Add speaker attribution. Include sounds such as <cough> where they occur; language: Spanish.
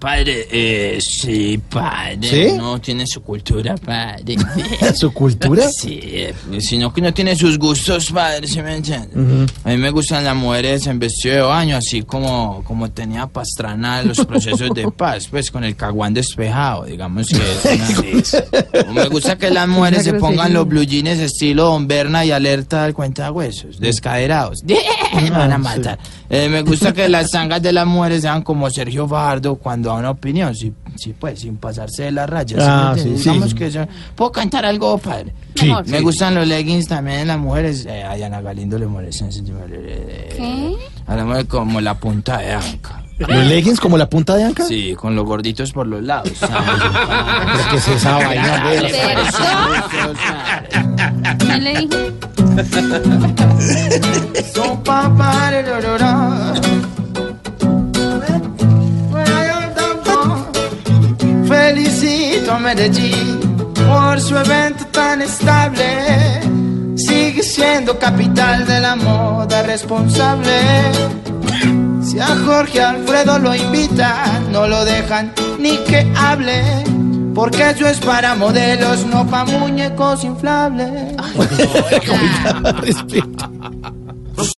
Speaker 1: Padre, eh, sí, padre.
Speaker 2: ¿Sí?
Speaker 1: No tiene su cultura, padre. <laughs>
Speaker 2: ¿Su cultura? <laughs>
Speaker 1: Sí, sino que no tiene sus gustos, padre, ¿se me entiende? A mí me gustan las mujeres en vestido de baño, así como, como tenía Pastrana los <laughs> procesos de paz, pues con el caguán despejado, digamos que es una- Me gusta que las mujeres se pongan los blue jeans estilo Don Berna y alerta al cuenta huesos, descaderados. Me van a matar. Eh, me gusta que las zangas de las mujeres sean como Sergio Fajardo cuando da una opinión, sí, sí pues, sin pasarse de las rayas. ¿sí me
Speaker 2: Ah, sí, sí.
Speaker 1: Digamos que eso- ¿Puedo cantar algo, padre?
Speaker 2: Sí.
Speaker 1: Me gustan los leggings también en las mujeres. Eh, a Diana Galindo le molestan de-
Speaker 3: ¿Qué?
Speaker 1: A la mujer como la punta de anca.
Speaker 2: ¿Los leggings como la punta de anca?
Speaker 1: Sí, con los gorditos por los lados. <laughs> ¿sabes?
Speaker 2: ¿Pero qué es esa vaina? <laughs>
Speaker 1: Le
Speaker 3: dije?
Speaker 1: Son paparerorora. Felicito a Medellín por su evento tan estable. Sigue siendo capital de la moda responsable. Si a Jorge Alfredo lo invitan, no lo dejan ni que hable. Porque eso es para modelos, no para muñecos inflables. <laughs>